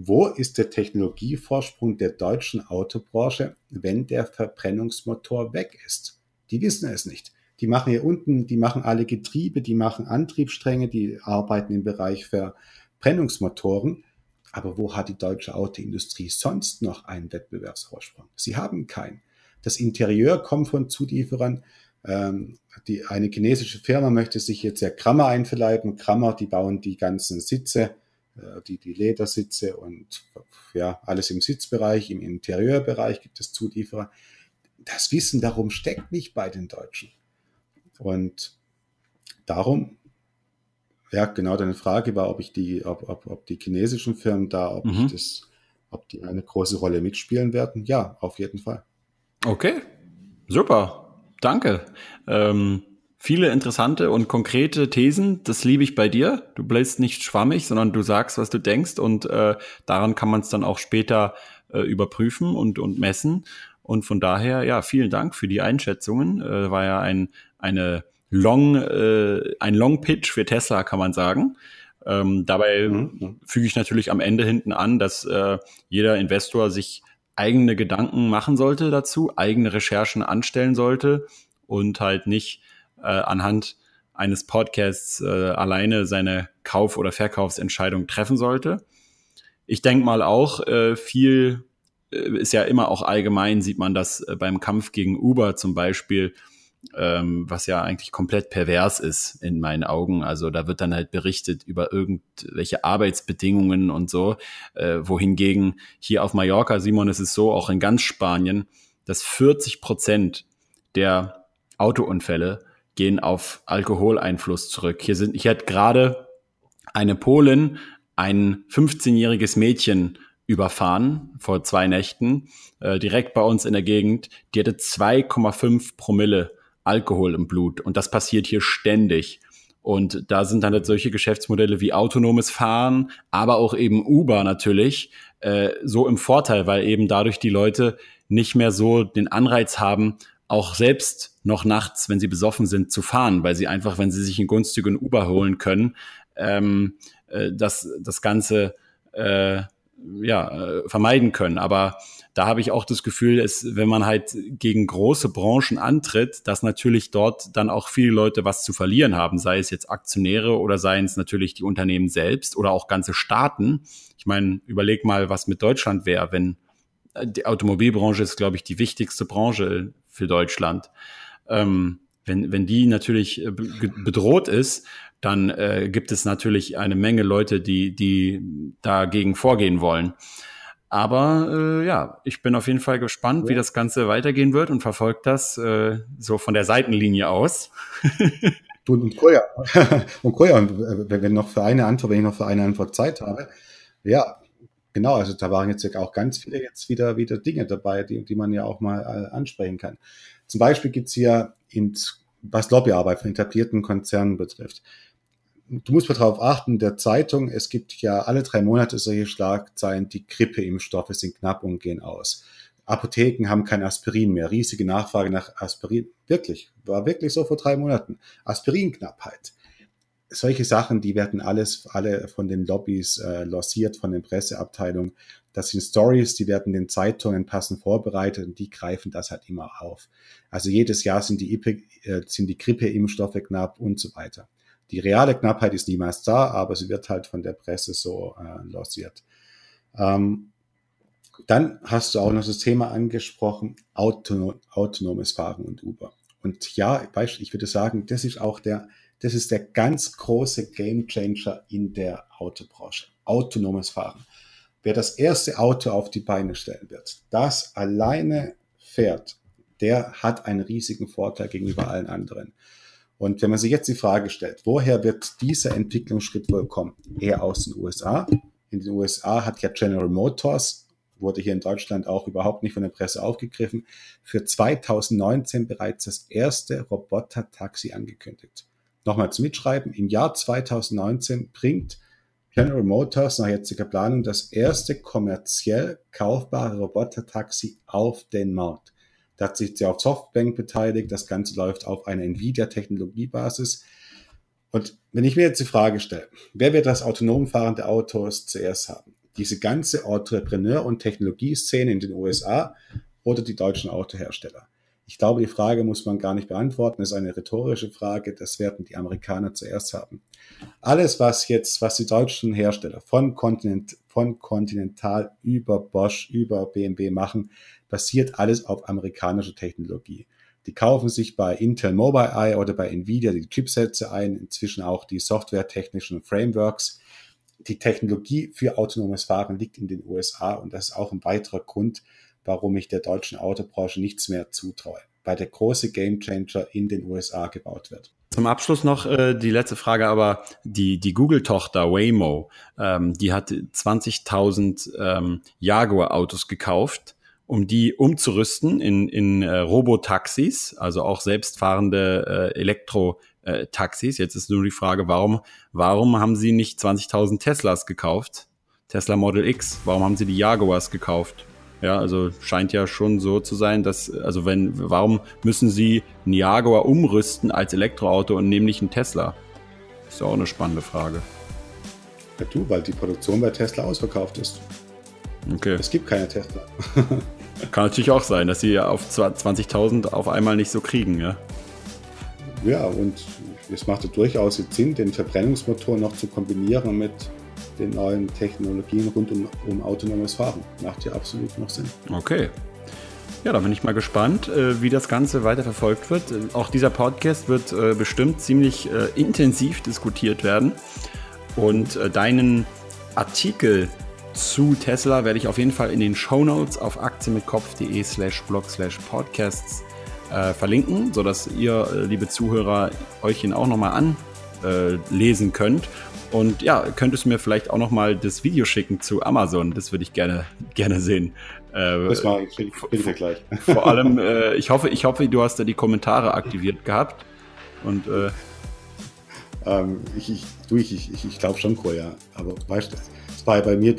Wo ist der Technologievorsprung der deutschen Autobranche, wenn der Verbrennungsmotor weg ist? Die wissen es nicht. Die machen hier unten, die machen alle Getriebe, die machen Antriebsstränge, die arbeiten im Bereich Verbrennungsmotoren. Aber wo hat die deutsche Autoindustrie sonst noch einen Wettbewerbsvorsprung? Sie haben keinen. Das Interieur kommt von Zulieferern. Ähm, die, eine chinesische Firma möchte sich jetzt ja Krammer einverleiben. Krammer, die bauen die ganzen Sitze, die, die Ledersitze und ja, alles im Sitzbereich, im Interieurbereich gibt es Zulieferer. Das Wissen darum steckt nicht bei den Deutschen. Und darum ja, genau, deine Frage war, ob ich die, ob, ob, ob die chinesischen Firmen da, ob mhm. ich das, ob die eine große Rolle mitspielen werden. Ja, auf jeden Fall. Okay, super, danke. Ähm, viele interessante und konkrete Thesen, das liebe ich bei dir. Du bleibst nicht schwammig, sondern du sagst, was du denkst und äh, daran kann man es dann auch später äh, überprüfen und, und messen. Und von daher, ja, vielen Dank für die Einschätzungen. Äh, war ja ein, eine Long, äh, ein Long Pitch für Tesla, kann man sagen. Ähm, dabei mhm. füge ich natürlich am Ende hinten an, dass äh, jeder Investor sich eigene Gedanken machen sollte dazu, eigene Recherchen anstellen sollte und halt nicht äh, anhand eines Podcasts äh, alleine seine Kauf- oder Verkaufsentscheidung treffen sollte. ich denke mal auch, äh, viel äh, ist ja immer auch allgemein, sieht man das äh, beim Kampf gegen Uber zum Beispiel, ähm, was ja eigentlich komplett pervers ist in meinen Augen. Also da wird dann halt berichtet über irgendwelche Arbeitsbedingungen und so, äh, wohingegen hier auf Mallorca, Simon, ist es so, auch in ganz Spanien, dass 40 Prozent der Autounfälle gehen auf Alkoholeinfluss zurück. Hier sind, ich hatte gerade eine Polin, ein 15-jähriges Mädchen überfahren vor zwei Nächten, äh, direkt bei uns in der Gegend. Die hatte 2,5 Promille Alkohol im Blut und das passiert hier ständig. Und da sind dann halt solche Geschäftsmodelle wie autonomes Fahren, aber auch eben Uber natürlich äh, so im Vorteil, weil eben dadurch die Leute nicht mehr so den Anreiz haben, auch selbst noch nachts, wenn sie besoffen sind, zu fahren, weil sie einfach, wenn sie sich einen günstigen Uber holen können, ähm, äh, das, das Ganze äh, ja, äh, vermeiden können. Aber da habe ich auch das Gefühl, dass, wenn man halt gegen große Branchen antritt, dass natürlich dort dann auch viele Leute was zu verlieren haben, sei es jetzt Aktionäre oder seien es natürlich die Unternehmen selbst oder auch ganze Staaten. Ich meine, überleg mal, was mit Deutschland wäre, wenn äh, die Automobilbranche ist, glaube ich, die wichtigste Branche für Deutschland. Ähm, wenn, wenn die natürlich äh, bedroht ist, dann äh, gibt es natürlich eine Menge Leute, die, die dagegen vorgehen wollen. Aber äh, ja, ich bin auf jeden Fall gespannt, ja. wie das Ganze weitergehen wird und verfolgt das äh, so von der Seitenlinie aus. und, Koja, und Koja, äh, wenn noch für eine Antwort, wenn ich noch für eine Antwort Zeit habe, ja, genau, also da waren jetzt auch ganz viele jetzt wieder, wieder Dinge dabei, die, die man ja auch mal äh, ansprechen kann. Zum Beispiel gibt's hier, in, was Lobbyarbeit von etablierten Konzernen betrifft, du musst mal darauf achten, der Zeitung, es gibt ja alle drei Monate solche Schlagzeilen, die Grippeimpfstoffe sind knapp und gehen aus. Apotheken haben kein Aspirin mehr, riesige Nachfrage nach Aspirin. Wirklich, war wirklich so vor drei Monaten. Aspirinknappheit. Solche Sachen, die werden alles, alle von den Lobbys äh, lanciert, von den Presseabteilungen. Das sind Stories, die werden den Zeitungen passend vorbereitet und die greifen das halt immer auf. Also jedes Jahr sind die, äh, sind die Grippeimpfstoffe knapp und so weiter. Die reale Knappheit ist niemals da, aber sie wird halt von der Presse so äh, lanciert. Ähm, dann hast du auch noch das Thema angesprochen, autonom, autonomes Fahren und Uber. Und ja, ich würde sagen, das ist auch der, das ist der ganz große Gamechanger in der Autobranche. Autonomes Fahren. Wer das erste Auto auf die Beine stellen wird, das alleine fährt, der hat einen riesigen Vorteil gegenüber allen anderen. Und wenn man sich jetzt die Frage stellt, woher wird dieser Entwicklungsschritt wohl kommen? Eher aus den USA. In den USA hat ja General Motors, wurde hier in Deutschland auch überhaupt nicht von der Presse aufgegriffen, für 2019 bereits das erste Roboter-Taxi angekündigt. Nochmal zum Mitschreiben, im Jahr 2019 bringt General Motors nach jetziger Planung das erste kommerziell kaufbare Roboter-Taxi auf den Markt. Da hat sich sehr auf Softbank beteiligt. Das Ganze läuft auf einer Nvidia-Technologiebasis. Und wenn ich mir jetzt die Frage stelle, wer wird das autonom fahrende Autos zuerst haben? Diese ganze Entrepreneur- und Technologieszene in den USA oder die deutschen Autohersteller? Ich glaube, die Frage muss man gar nicht beantworten. Das ist eine rhetorische Frage. Das werden die Amerikaner zuerst haben. Alles, was jetzt, was die deutschen Hersteller von, Continent, von Continental über Bosch, über BMW machen, basiert alles auf amerikanischer Technologie. Die kaufen sich bei Intel Mobileye oder bei Nvidia die Chipsätze ein, inzwischen auch die softwaretechnischen Frameworks. Die Technologie für autonomes Fahren liegt in den USA und das ist auch ein weiterer Grund, warum ich der deutschen Autobranche nichts mehr zutraue, weil der große Gamechanger in den USA gebaut wird. Zum Abschluss noch äh, die letzte Frage, aber die, die Google-Tochter Waymo, ähm, die hat 20.000 ähm, Jaguar-Autos gekauft um die umzurüsten in, in äh, Robotaxis, also auch selbstfahrende äh, Elektro-Taxis. Jetzt ist nur die Frage, warum, warum haben sie nicht 20.000 Teslas gekauft? Tesla Model X, warum haben sie die Jaguars gekauft? Ja, also scheint ja schon so zu sein, dass, also wenn, warum müssen sie einen Jaguar umrüsten als Elektroauto und nehmen nicht einen Tesla? Ist ja auch eine spannende Frage. Ja, du, weil die Produktion bei Tesla ausverkauft ist. Okay. Es gibt keine Tesla. Kann natürlich auch sein, dass sie auf 20.000 auf einmal nicht so kriegen, ja. Ja, und es macht durchaus Sinn, den Verbrennungsmotor noch zu kombinieren mit den neuen Technologien rund um, um autonomes Fahren. Macht ja absolut noch Sinn. Okay. Ja, da bin ich mal gespannt, äh, wie das Ganze weiter verfolgt wird. Äh, auch dieser Podcast wird äh, bestimmt ziemlich intensiv diskutiert werden. Und deinen Artikel zu Tesla werde ich auf jeden Fall in den Show Notes auf aktienmitkopf.de slash blog slash podcasts verlinken, sodass ihr, liebe Zuhörer, euch ihn auch nochmal anlesen könnt. Und ja, könntest du mir vielleicht auch nochmal das Video schicken zu Amazon? Das würde ich gerne, gerne sehen. Äh, das war ich, ich gleich. Vor allem, äh, ich hoffe, ich hoffe, du hast da die Kommentare aktiviert gehabt. Und äh, ähm, ich, ich, ich, ich, ich glaube schon, ja. Aber weißt du, es war ja bei mir,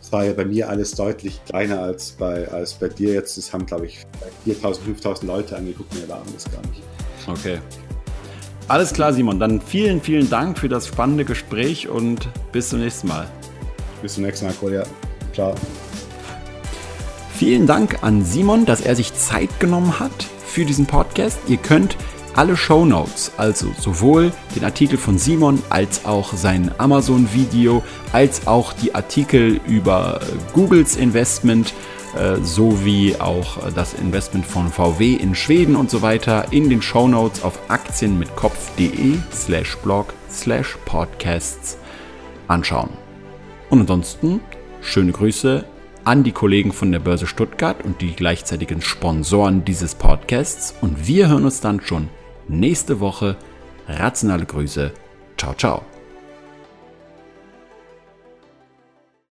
es war ja bei mir alles deutlich kleiner als bei, als bei dir jetzt. Es haben, glaube ich, 4.000, 5.000 Leute angeguckt, mir waren das gar nicht. Okay. Alles klar, Simon. Dann vielen, vielen Dank für das spannende Gespräch und bis zum nächsten Mal. Bis zum nächsten Mal, Kolja. Ciao. Vielen Dank an Simon, dass er sich Zeit genommen hat für diesen Podcast. Ihr könnt alle Show Notes, also sowohl den Artikel von Simon als auch sein Amazon-Video, als auch die Artikel über Googles Investment sowie auch das Investment von VW in Schweden und so weiter in den Show Notes auf aktienmitkopf.de slash blog slash podcasts anschauen. Und ansonsten schöne Grüße an die Kollegen von der Börse Stuttgart und die gleichzeitigen Sponsoren dieses Podcasts. Und wir hören uns dann schon nächste Woche. Rationale Grüße. Ciao, ciao.